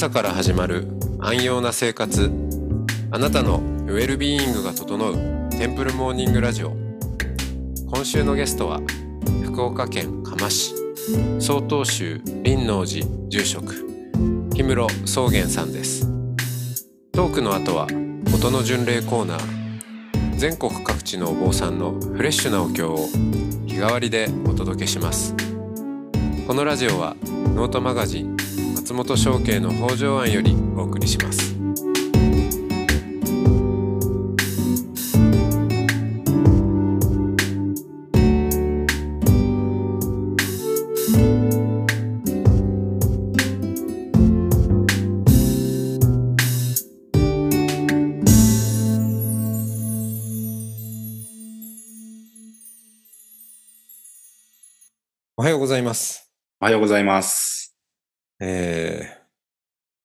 朝から始まる安養な生活。あなたのウェルビーイングが整うテンプルモーニングラジオ。今週のゲストは福岡県嘉麻市。曹洞宗林王寺住職。氷室宗元さんです。トークの後は音の巡礼コーナー。全国各地のお坊さんのフレッシュなお経を日替わりでお届けします。このラジオはノートマガジン松本商家の北条庵よりお送りしますおはようございます。おはようございます。え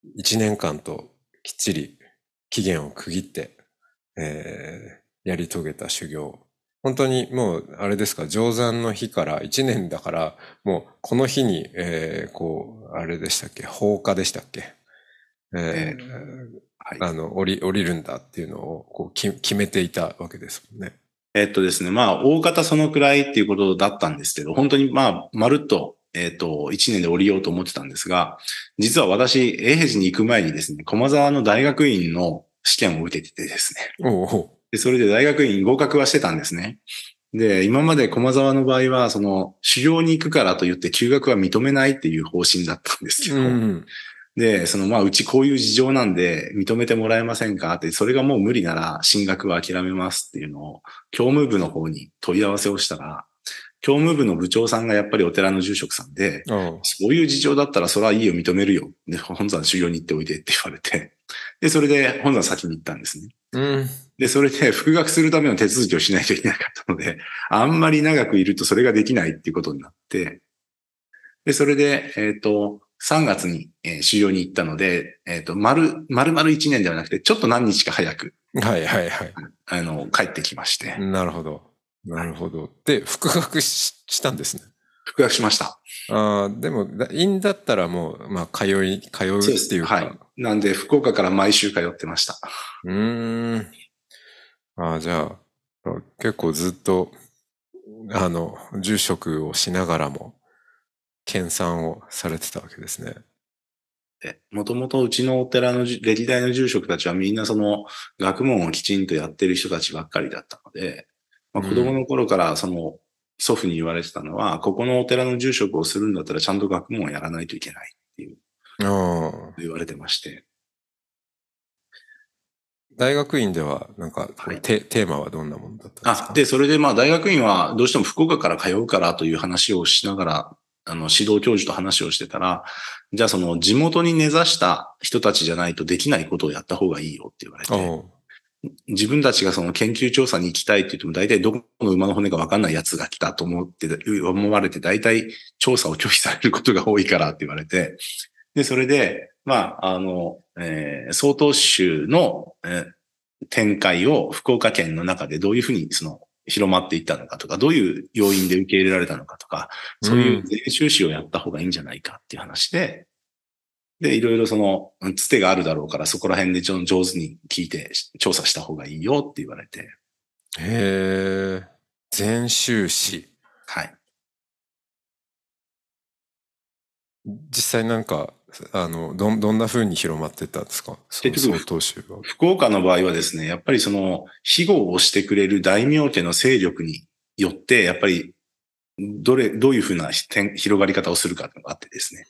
ー、一年間ときっちり期限を区切って、えー、やり遂げた修行。本当にもう、あれですか、上山の日から一年だから、もうこの日に、えー、こう、あれでしたっけ、放火でしたっけ？えーはい。あの、降り、降りるんだっていうのをこうき決めていたわけですもんね。えっとですね、まあ、大方そのくらいっていうことだったんですけど、本当にまあ、まるっと、えっと、一年で降りようと思ってたんですが、実は私、永平寺に行く前にですね、駒沢の大学院の試験を受けててですね。おうおうで、それで大学院合格はしてたんですね。で、今まで駒沢の場合は、その、修行に行くからと言って休学は認めないっていう方針だったんですけど、うん。で、その、まあ、うちこういう事情なんで認めてもらえませんか？って、それがもう無理なら進学は諦めますっていうのを、教務部の方に問い合わせをしたら、教務部の部長さんがやっぱりお寺の住職さんで、おうそういう事情だったらそれはいいよ、認めるよ。で、本山修行に行っておいでって言われて、で、それで本山先に行ったんですね。うん。で、それで復学するための手続きをしないといけなかったので、あんまり長くいるとそれができないっていうことになって、で、それで、えっ、と、3月に、えー修行に行ったので、えっ、と、丸、丸々1年ではなくて、ちょっと何日か早く、はいはいはい。あの、帰ってきまして、なるほど。なるほど。で、復学ししたんですね。復学しました。ああ、でも、だ院だったらもう、まあ、通い、通うっていうか。はい。なんで、福岡から毎週通ってました。うーん。ああ、じゃあ、結構ずっと、あの、住職をしながらも、研鑽をされてたわけですね。で、もともとうちのお寺のじ歴代の住職たちはみんなその学問をきちんとやってる人たちばっかりだったので、まあ、うん子供の頃からその祖父に言われてたのは、ここのお寺の住職をするんだったらちゃんと学問をやらないといけないっていう。言われてまして。大学院では、なんか、はいテ、テーマはどんなものだったんですか？あ、で、それでまあ大学院はどうしても福岡から通うからという話をしながら、あの、指導教授と話をしてたら、じゃあその地元に根ざした人たちじゃないとできないことをやった方がいいよって言われて。自分たちがその研究調査に行きたいって言っても大体どこの馬の骨か分かんないやつが来たと思って、思われて大体調査を拒否されることが多いからって言われて、で、それで、まあ、あの、えー、曹洞宗の、えー展開を福岡県の中でどういうふうにその広まっていったのかとか、どういう要因で受け入れられたのかとか、そういう全収支をやった方がいいんじゃないかっていう話で、で、いろいろその、うんつてがあるだろうから、そこら辺でちょ上手に聞いて調査した方がいいよって言われて、へえ、全修士。はい。実際なんか、あの、どん、どんな風に広まってったんですか？結局。福岡の場合はですね、やっぱりその、庇護をしてくれる大名家の勢力によって、やっぱり、どれ、どういうふうな点広がり方をするかっていうのがあってですね。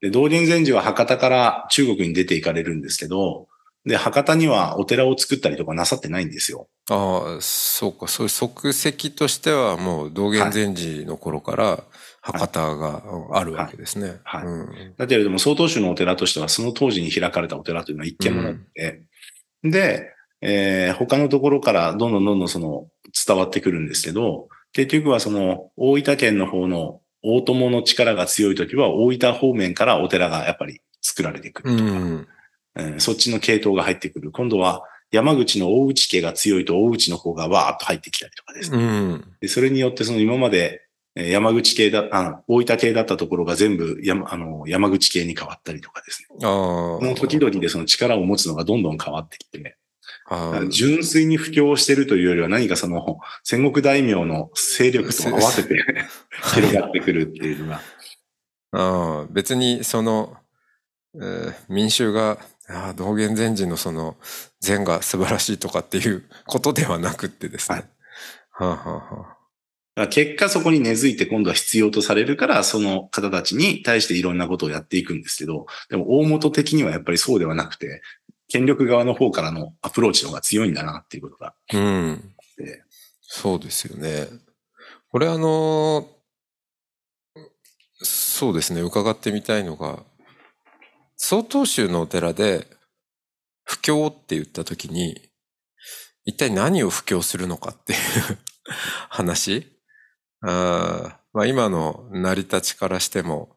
で、道元禅師は博多から中国に出て行かれるんですけど、で、博多にはお寺を作ったりとかなさってないんですよ。ああ、そうか、そういう足跡としてはもう道元禅師の頃から博多があるわけですね。はい。うん。だけれども、曹洞宗のお寺としては、その当時に開かれたお寺というのは一軒もなくて、で、えー他のところからどんどんどんどんその伝わってくるんですけど、結局はその大分県の方の大友の力が強いときは大分方面からお寺がやっぱり作られてくるとか、うん。えーそっちの系統が入ってくる。今度は山口の大内家が強いと大内の方がわーっと入ってきたりとかですね。うん。でそれによってその今までえー山口系だ、あ大分系だったところが全部山、あの、山口系に変わったりとかですね。ああ。この時々でその力を持つのがどんどん変わってきて純粋に布教してるというよりは何かその戦国大名の勢力と合わせて 広がってくるっていうのが。別にその、えー民衆が、ああ道元禅師のその禅が素晴らしいとかっていうことではなくってですね。はあ、はあはあ、結果そこに根付いて今度は必要とされるから、その方たちに対していろんなことをやっていくんですけど、でも大元的にはやっぱりそうではなくて、権力側の方からのアプローチの方が強いんだなっていうことが。うんで。そうですよね。これあの、そうですね、伺ってみたいのが、曹洞宗のお寺で、布教って言ったときに、一体何を布教するのかっていう 話あーまあ今の成り立ちからしても、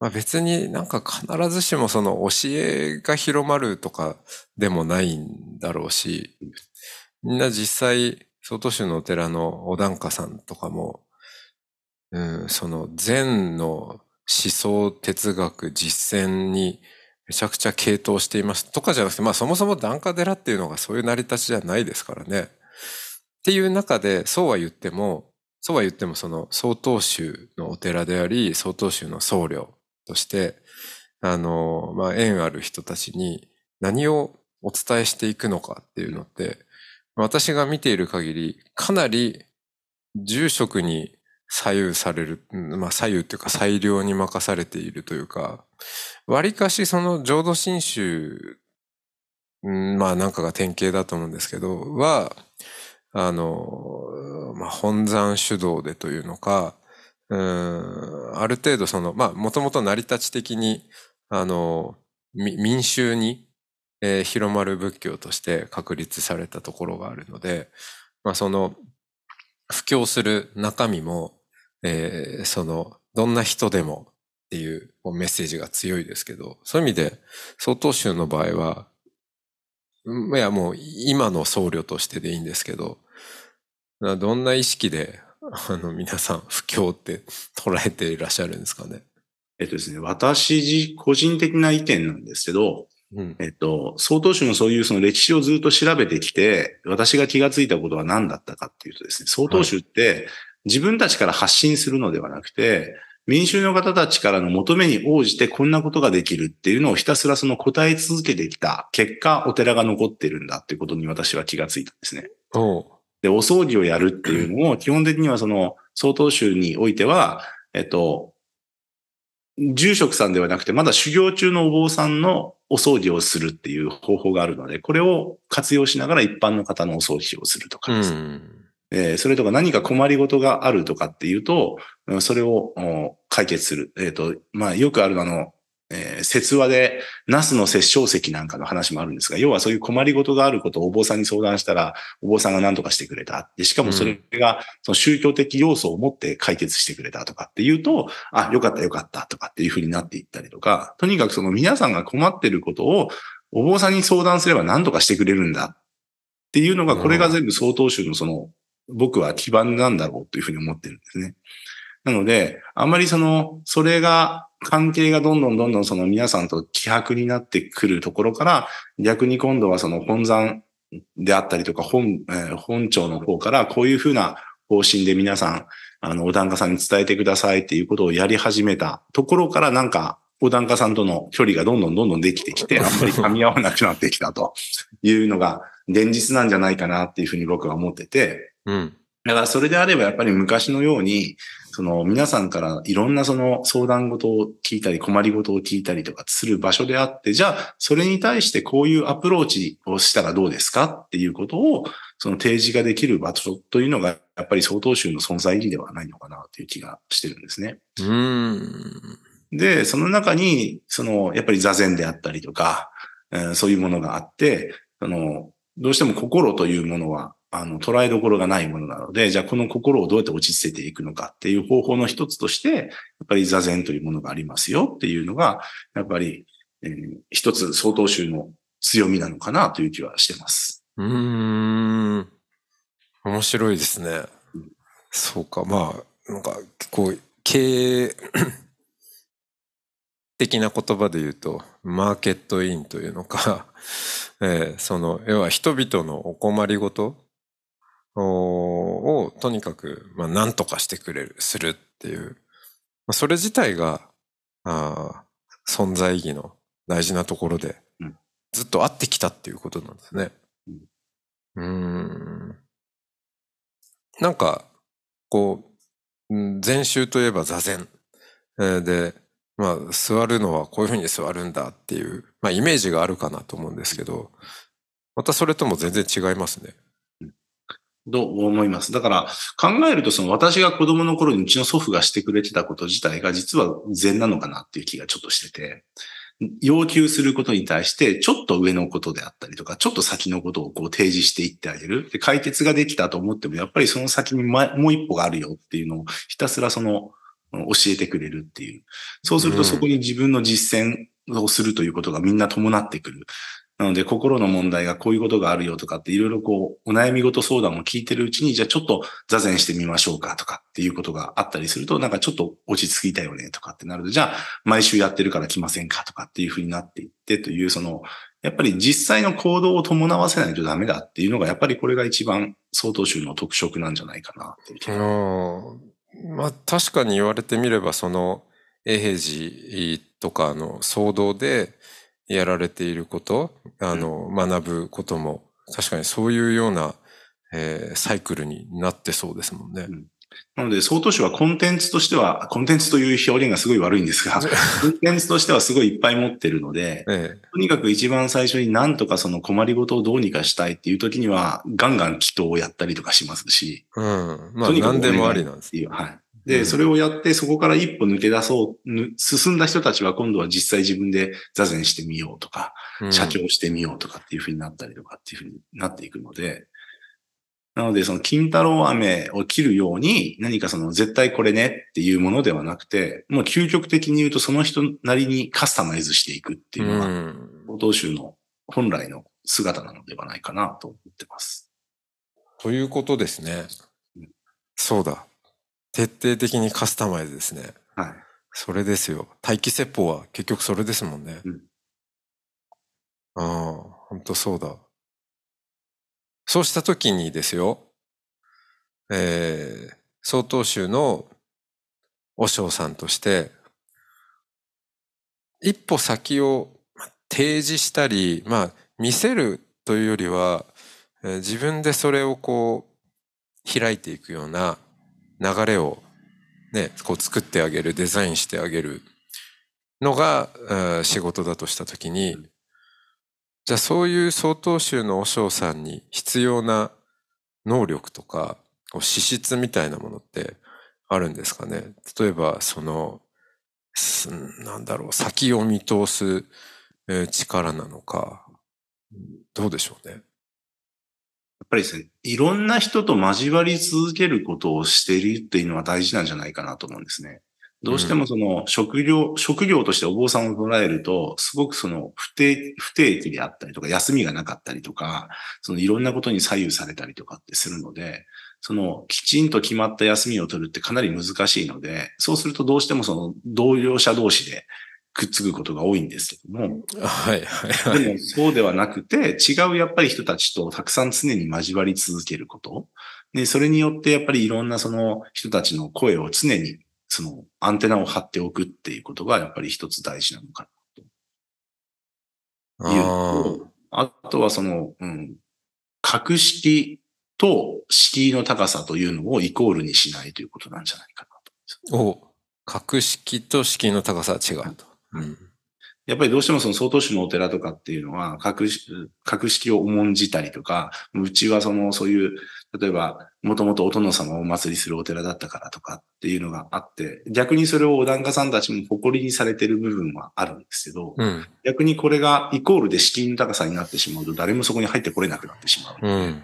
まあ別になんか必ずしもその教えが広まるとかでもないんだろうし、みんな実際、曹洞宗のお寺のお檀家さんとかも、うん、その禅の思想哲学実践にめちゃくちゃ傾倒していますとかじゃなくて、まあそもそも檀家寺っていうのがそういう成り立ちじゃないですからね。っていう中で、そうは言っても、そうは言ってもその曹洞宗のお寺であり、曹洞宗の僧侶として、あの、まあ縁ある人たちに何をお伝えしていくのかっていうのって、私が見ている限り、かなり住職に左右される、まあ左右っていうか裁量に任されているというか、割かしその浄土真宗、まあなんかが典型だと思うんですけど、は、あの、まあ本山主導でというのか、うん、ある程度その、まあもともと成り立ち的に、あの、民衆に、えー広まる仏教として確立されたところがあるので、まあその、布教する中身も、えーその、どんな人でもっていうメッセージが強いですけど、そういう意味で、曹洞宗の場合は、いやもう今の僧侶としてでいいんですけど、どんな意識で、あの皆さん布教って捉えていらっしゃるんですかね？えっとですね、私自個人的な意見なんですけど、うん。えっと、曹洞宗のそういうその歴史をずっと調べてきて、私が気がついたことは何だったかっていうとですね、曹洞宗って自分たちから発信するのではなくて、民衆の方たちからの求めに応じてこんなことができるっていうのをひたすらその答え続けてきた結果、お寺が残ってるんだっていうことに私は気がついたんですね。で、お葬儀をやるっていうのも、基本的にはその、曹洞宗においては、えっと、住職さんではなくて、まだ修行中のお坊さんのお葬儀をするっていう方法があるので、これを活用しながら一般の方のお葬儀をするとかうですね、ん。えーそれとか何か困りごとがあるとかっていうと、うんそれをお解決する。えっ、と、まあ、よくあるあの、えー説話で、ナスの殺生石なんかの話もあるんですが、要はそういう困りごとがあることをお坊さんに相談したら、お坊さんが何とかしてくれた。で、しかもそれが、その宗教的要素を持って解決してくれたとかっていうと、あ、よかったよかったとかっていうふうになっていったりとか、とにかくその皆さんが困ってることを、お坊さんに相談すれば何とかしてくれるんだっていうのが、これが全部曹洞宗のその、僕は基盤なんだろうというふうに思ってるんですね。なので、あんまりその、それが、関係がどんどんどんどんその皆さんと希薄になってくるところから、逆に今度はその本山であったりとか本、えー本庁の方からこういうふうな方針で皆さん、あの、お檀家さんに伝えてくださいっていうことをやり始めたところからなんか、お檀家さんとの距離がどんどんどんどんできてきて、あんまり噛み合わなくなってきたと いうのが現実なんじゃないかなっていうふうに僕は思ってて、うん。だからそれであればやっぱり昔のように、その皆さんからいろんなその相談事を聞いたり困り事を聞いたりとかする場所であって、じゃあそれに対してこういうアプローチをしたらどうですかっていうことをその提示ができる場所というのがやっぱり曹洞宗の存在意義ではないのかなという気がしてるんですね。うん。で、その中に、その、やっぱり座禅であったりとか、えーそういうものがあって、その、どうしても心というものは、あの、捉えどころがないものなので、じゃあこの心をどうやって落ち着けていくのかっていう方法の一つとして、やっぱり座禅というものがありますよっていうのが、やっぱり、えー一つ曹洞宗の強みなのかなという気はしてます。うーん。面白いですね。そうか。まあ、なんか、こう、経営 的な言葉で言うと、マーケットインというのか、えー、その、要は人々のお困りごとを、とにかく、まあ、何とかしてくれる、するっていう、まあ、それ自体が、あ存在意義の大事なところで、ずっとあってきたっていうことなんですね。うん、ん。なんか、こう、禅宗といえば座禅。で、まあ、座るのはこういうふうに座るんだっていう、まあ、イメージがあるかなと思うんですけど、またそれとも全然違いますね。と思います。だから考えるとその私が子供の頃にうちの祖父がしてくれてたこと自体が実は善なのかなっていう気がちょっとしてて、要求することに対してちょっと上のことであったりとか、ちょっと先のことをこう提示していってあげる。で、解決ができたと思ってもやっぱりその先にもう一歩があるよっていうのをひたすらその教えてくれるっていう。そうするとそこに自分の実践をするということがみんな伴ってくる。なので、心の問題がこういうことがあるよとかっていろいろこう、お悩み事相談を聞いてるうちに、じゃあちょっと座禅してみましょうかとかっていうことがあったりすると、なんかちょっと落ち着いたよねとかってなると、じゃあ毎週やってるから来ませんかとかっていうふうになっていってという、その、やっぱり実際の行動を伴わせないとダメだっていうのが、やっぱりこれが一番相当集の特色なんじゃないかなっていう。まあ確かに言われてみれば、その、永平寺とかの騒動で、やられていること、あの、学ぶことも、確かにそういうような、えー、サイクルになってそうですもんね。うんなので、総都市はコンテンツとしては、コンテンツという表現がすごい悪いんですが、コンテンツとしてはすごいいっぱい持ってるので、ええ、とにかく一番最初に何とかその困りごとをどうにかしたいっていう時には、ガンガン祈祷をやったりとかしますし、うん。まあ、何でもありなんです。はい。で、それをやって、そこから一歩抜け出そう、進んだ人たちは今度は実際自分で座禅してみようとか、社長してみようとかっていうふうになったりとかっていうふうになっていくので、なので、その金太郎飴を切るように、何かその絶対これねっていうものではなくて、もう究極的に言うとその人なりにカスタマイズしていくっていうのが、報道集の本来の姿なのではないかなと思ってます。ということですね。そうだ。徹底的にカスタマイズですね。はい。それですよ。待機説法は結局それですもんね。うん。ああ、本当そうだ。そうしたときにですよ、えー、曹洞宗の和尚さんとして、一歩先を提示したり、まあ、見せるというよりは、えー、自分でそれをこう、開いていくような流れをね、こう作ってあげる、デザインしてあげるのが仕事だとしたときに、じゃあそういう曹洞宗の和尚さんに必要な能力とか、資質みたいなものってあるんですかね？例えば、その、なんだろう、先を見通す力なのか、どうでしょうね？っぱりですね、いろんな人と交わり続けることをしているっていうのは大事なんじゃないかなと思うんですね。どうしてもその職業、うん、職業としてお坊さんを捉えると、すごくその不定、不定期であったりとか、休みがなかったりとか、そのいろんなことに左右されたりとかってするので、そのきちんと決まった休みを取るってかなり難しいので、そうするとどうしてもその同僚者同士でくっつくことが多いんですけども。はいはいはい。でもそうではなくて、違うやっぱり人たちとたくさん常に交わり続けること。で、それによってやっぱりいろんなその人たちの声を常にそのアンテナを張っておくっていうことがやっぱり一つ大事なのかなと。いうと、あとはその、うん、格式と敷居の高さというのをイコールにしないということなんじゃないかなと。お格式と敷居の高さは違うと。うん、やっぱりどうしてもその総統市のお寺とかっていうのは、格格式を重んじたりとか、うちはその、そういう、例えば、もともとお殿様をお祭りするお寺だったからとかっていうのがあって、逆にそれをお檀家さんたちも誇りにされてる部分はあるんですけど、うん、逆にこれがイコールで資金の高さになってしまうと、誰もそこに入ってこれなくなってしまう。うん、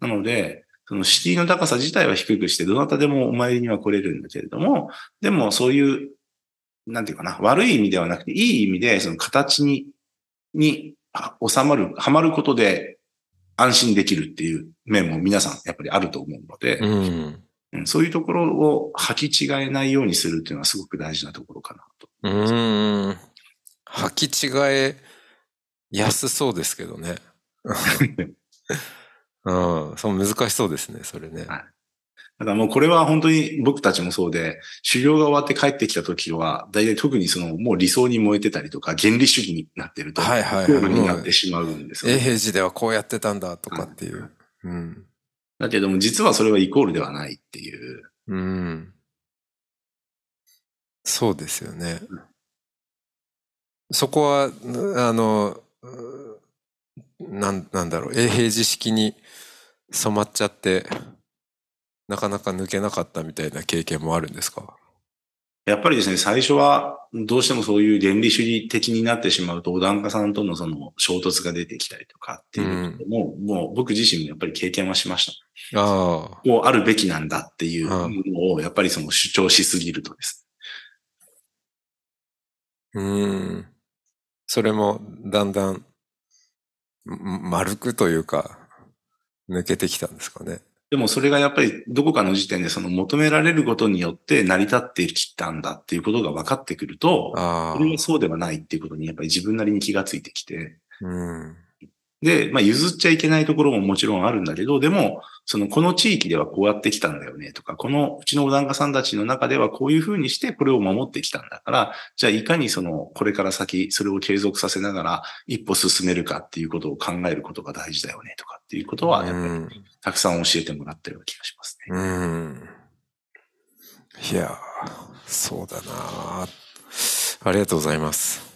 なので、その敷居の高さ自体は低くして、どなたでもお参りには来れるんだけれども、でもそういうなんていうかな、悪い意味ではなくて、いい意味で、その形に、に収まる、はまることで安心できるっていう面も皆さんやっぱりあると思うので、うん、うんそういうところを履き違えないようにするっていうのはすごく大事なところかなと。うーん。履き違えやすそうですけどね。うん。そう難しそうですね、それね。はいだからもうこれは本当に僕たちもそうで、修行が終わって帰ってきた時は、大体特にそのもう理想に燃えてたりとか、原理主義になってると、はいはいはいになってしまうんですよね永平寺ではこうやってたんだとかっていう。うん。だけども実はそれはイコールではないっていう。うん。そうですよね。そこは、あの、うなん、なんだろう、永平寺式に染まっちゃって、なかなか抜けなかったみたいな経験もあるんですか？やっぱりですね、最初はどうしてもそういう原理主義的になってしまうと、お檀家さんとのその衝突が出てきたりとかっていうのも、もう僕自身もやっぱり経験はしました。ああ。こうあるべきなんだっていうのを、やっぱりその主張しすぎるとですうーん。それもだんだんん丸くというか、抜けてきたんですかね。でもそれがやっぱりどこかの時点でその求められることによって成り立ってきたんだっていうことが分かってくると、あそれはそうではないっていうことにやっぱり自分なりに気がついてきて、あ。うん。で、まあ譲っちゃいけないところももちろんあるんだけど、でも、そのこの地域ではこうやってきたんだよねとか、このうちのお檀家さんたちの中ではこういうふうにしてこれを守ってきたんだから、じゃあいかにそのこれから先それを継続させながら一歩進めるかっていうことを考えることが大事だよねとかっていうことは、やっぱうんりたくさん教えてもらったような気がしますね。うん。いやー、そうだなあありがとうございます。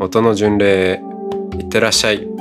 音の巡礼いってらっしゃい。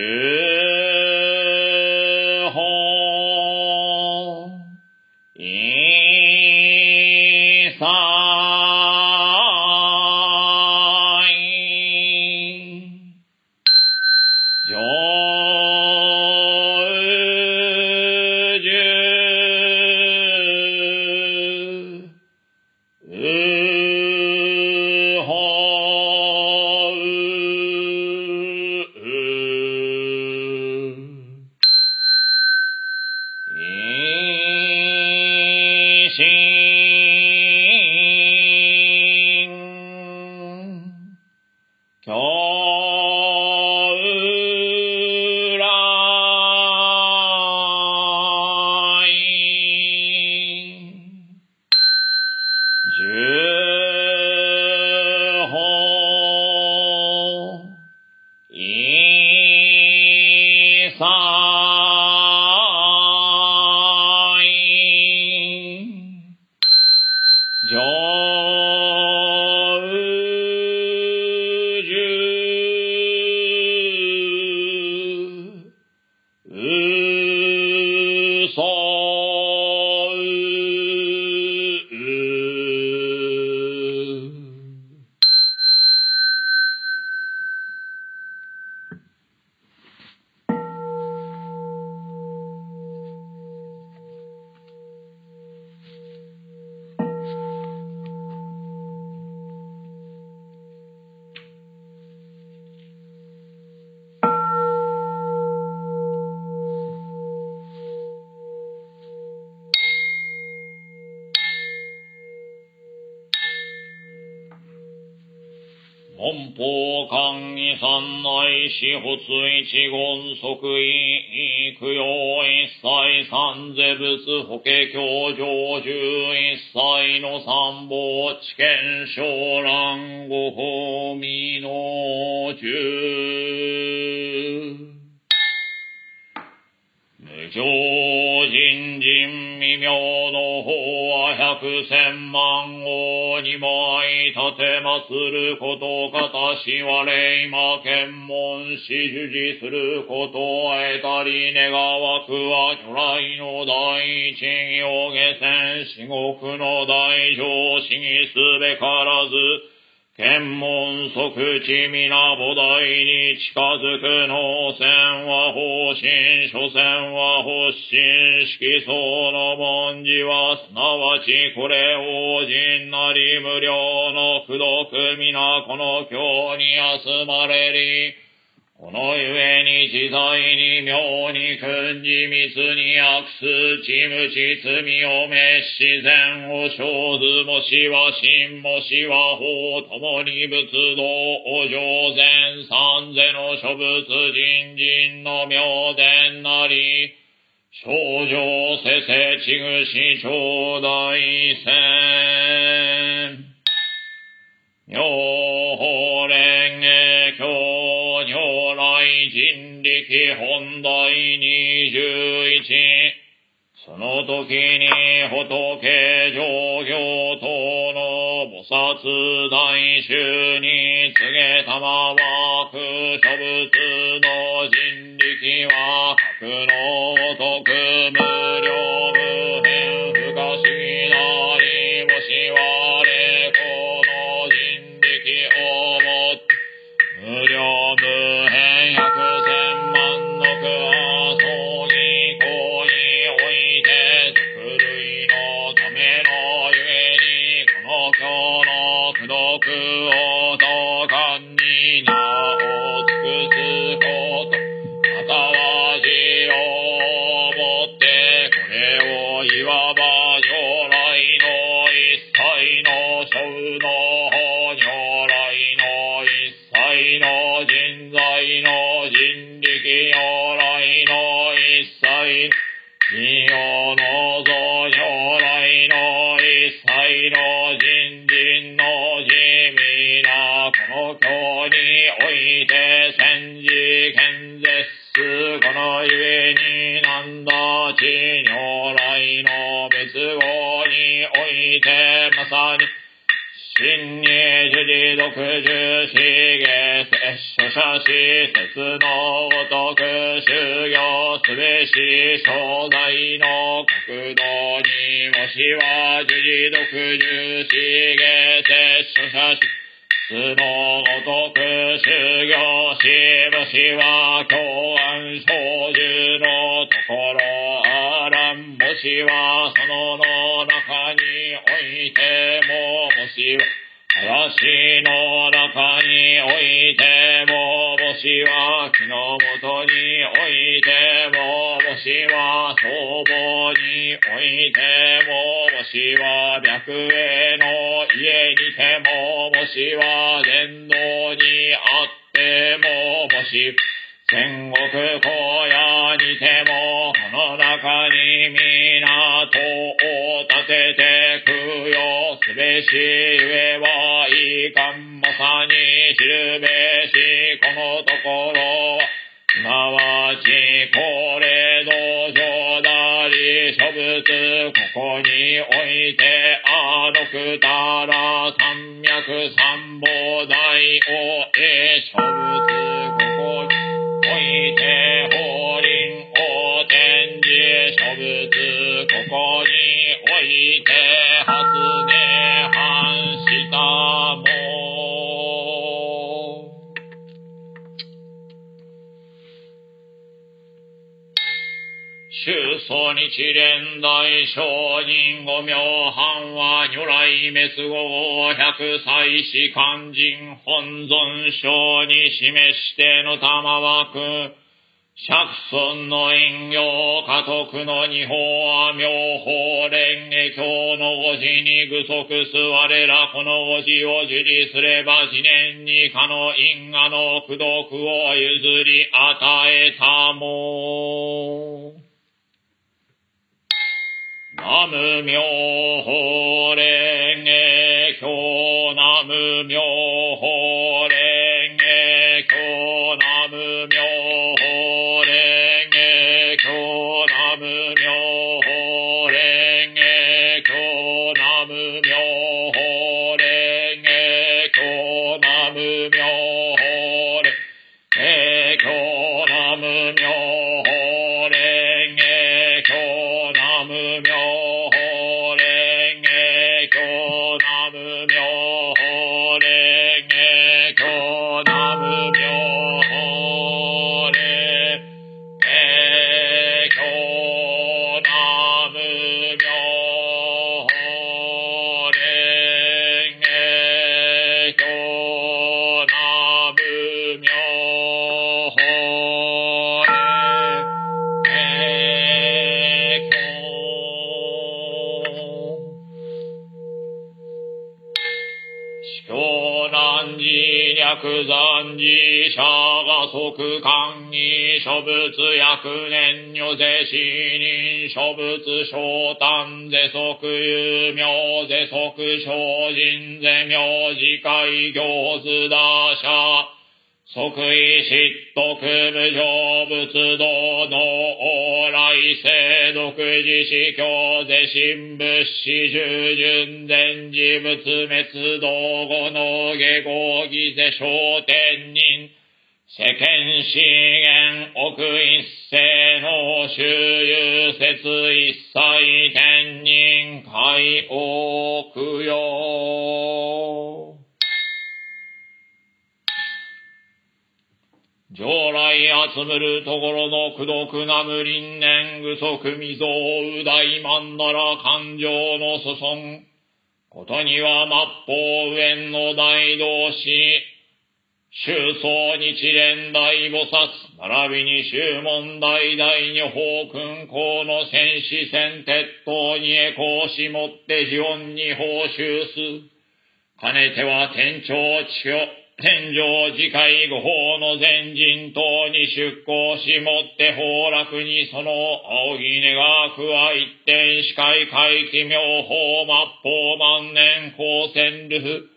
じ四発一言即位供養一切三世仏法華経上十一切の三宝知見昇蘭ご法味の十無常人人未明の法は百千万号二枚立て祭ることかたしわれ今検問し受事す。ること得たり願わくは巨来の第一行下船至極の大乗思議すべからず天文即地皆菩提に近づく能線は方針、所線は発心、色相の文字は、すなわちこれ王人なり無料の苦毒皆この経に集まれり。このゆえに自在に妙に訓示密に悪数ち無知罪を滅自然を生ずもしは真もしは法ともに仏道お上善三世の諸仏人人の妙伝なり少女せせちぐし頂戴戦妙法蓮華経如来人力本題二十一その時に仏上行等の菩薩大衆に告げたまは空諸仏の人力は格のごとく無料の別語においてまさに真に樹理独樹死下摂書者死説のごとく修行すべし正在の国土にもしは樹理独樹死下摂書者死つのごとく修行しもしは教安少樹のところあしはそのの中においてももしは林の中においても、もしは木の元においても、もしは僧帽においても、もしは白衣の家にても、もしは伝道にあっても、もし戦国荒野にても、この中に港を建てて供養すべしゆえはいかんまさに知るべしこのところ。すなわちこれ道場なり諸仏ここにおいてあのくたら三脈三宝大をえ諸仏日蓮大聖人五名藩は如来滅後百歳死肝心本尊章に示しての玉枠釈尊の陰陽家督の二法は妙法蓮華経の五字に具足す我らこの五字を受理すれば次年にかの因果の功徳を譲り与えたも。ナム妙法蓮華経ナム妙法蓮華経ナム妙法死人諸仏昇誕世即有名世即精進世名次会行図打者即位失徳無常仏道の往来世独自死教世神仏死従順伝事仏滅道後の下合義世昇天人世間資源奥一世の周遊説一切天人海奥よ上来集むるところの苦毒な無輪年具足未曾う大満なら感情の祖孫。ことには末法上の大同士。宗宗日蓮大菩薩、並びに宗門大大女法君公の戦士戦鉄塔にへ講しもって祇園に報酬す。かねては天長地天上次回御法の前人等に出向しもって崩落にその青ひねが加一点視界回帰妙法末法万年光線ル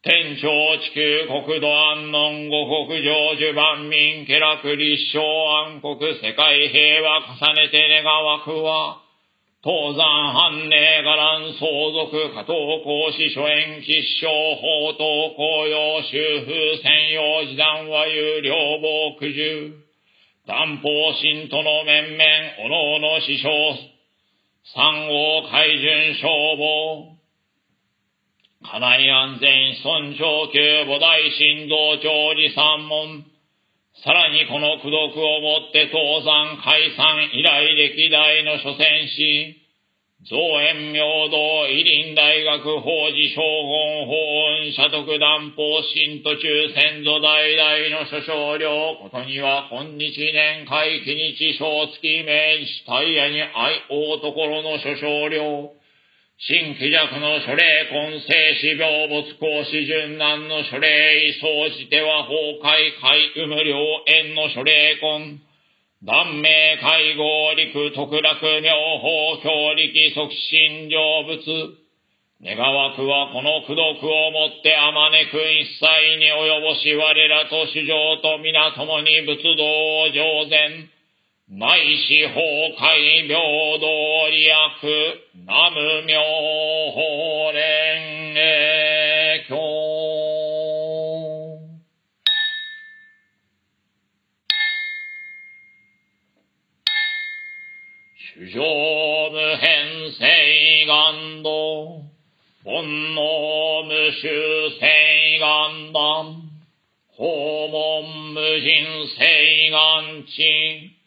天朝地球国土安穏五国上樹万民家楽立正安国世界平和重ねて願わくは東山藩寧伽藍相続加藤公使諸縁吉祥法等公用修風専用時段和有両防苦渋担保信徒の面々おのおの師匠三王海巡消防。家内安全尊長級母大神道長理三門。さらにこの功徳をもって東山解散以来歴代の諸戦士、造園明道、医林大学法事将軍法運社徳断法新途中先祖代々の諸将領。ことには今日年会期日小月明治。大夜に愛王ところの諸将領、新規弱の諸霊根性死病没行死順難の諸霊異総じては崩壊海無量縁の諸霊根、断命会合陸特楽妙法強力促進成仏。願わくはこの功徳をもってあまねく一切に及ぼし我らと主上と皆共に仏道を上善。内視崩壊平等利益、南無妙法蓮華経。主上無変性願道、煩悩無修正願断、訪問無人性願地、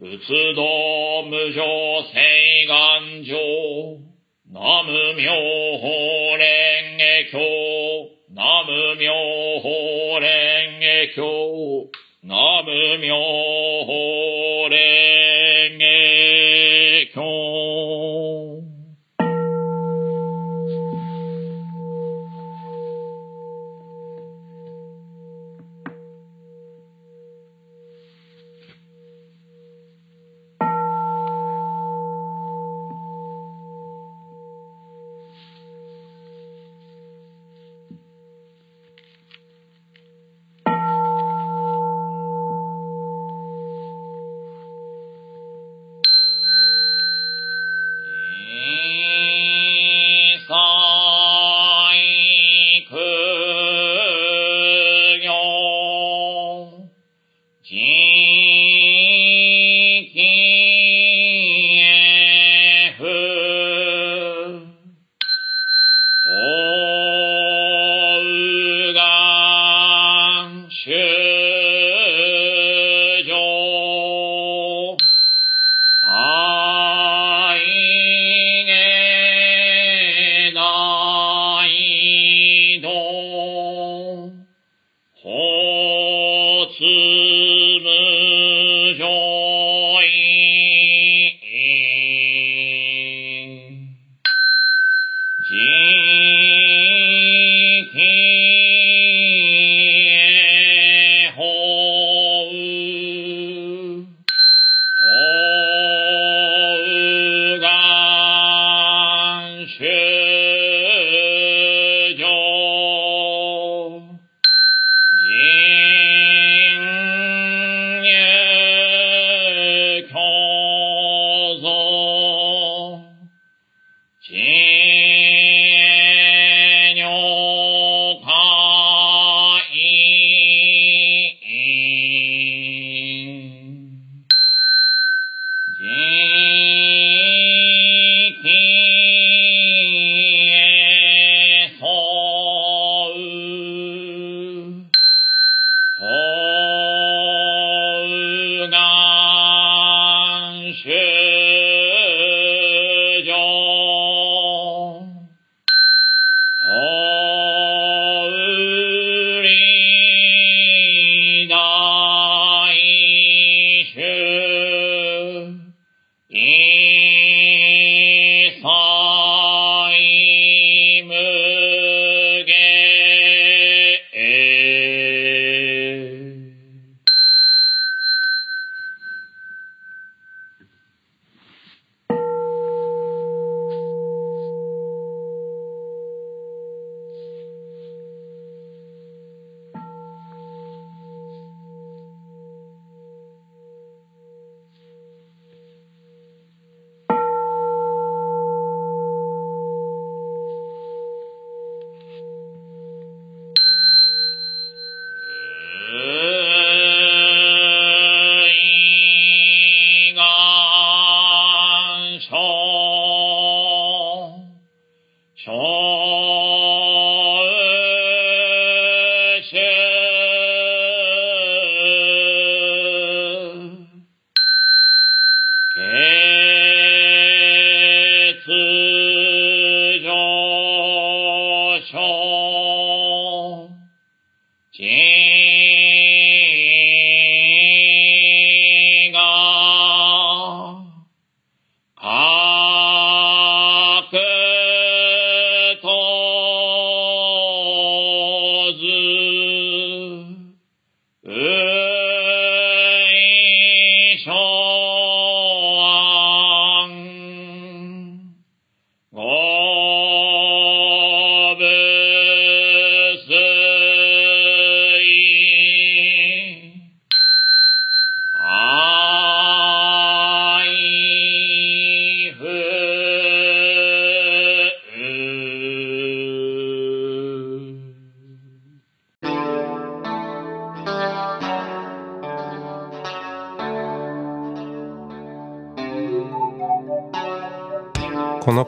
仏道無常聖願上、南無妙法蓮華経、南無妙法蓮華経、南無妙法蓮華経。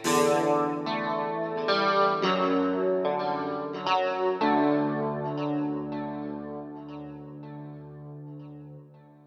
う。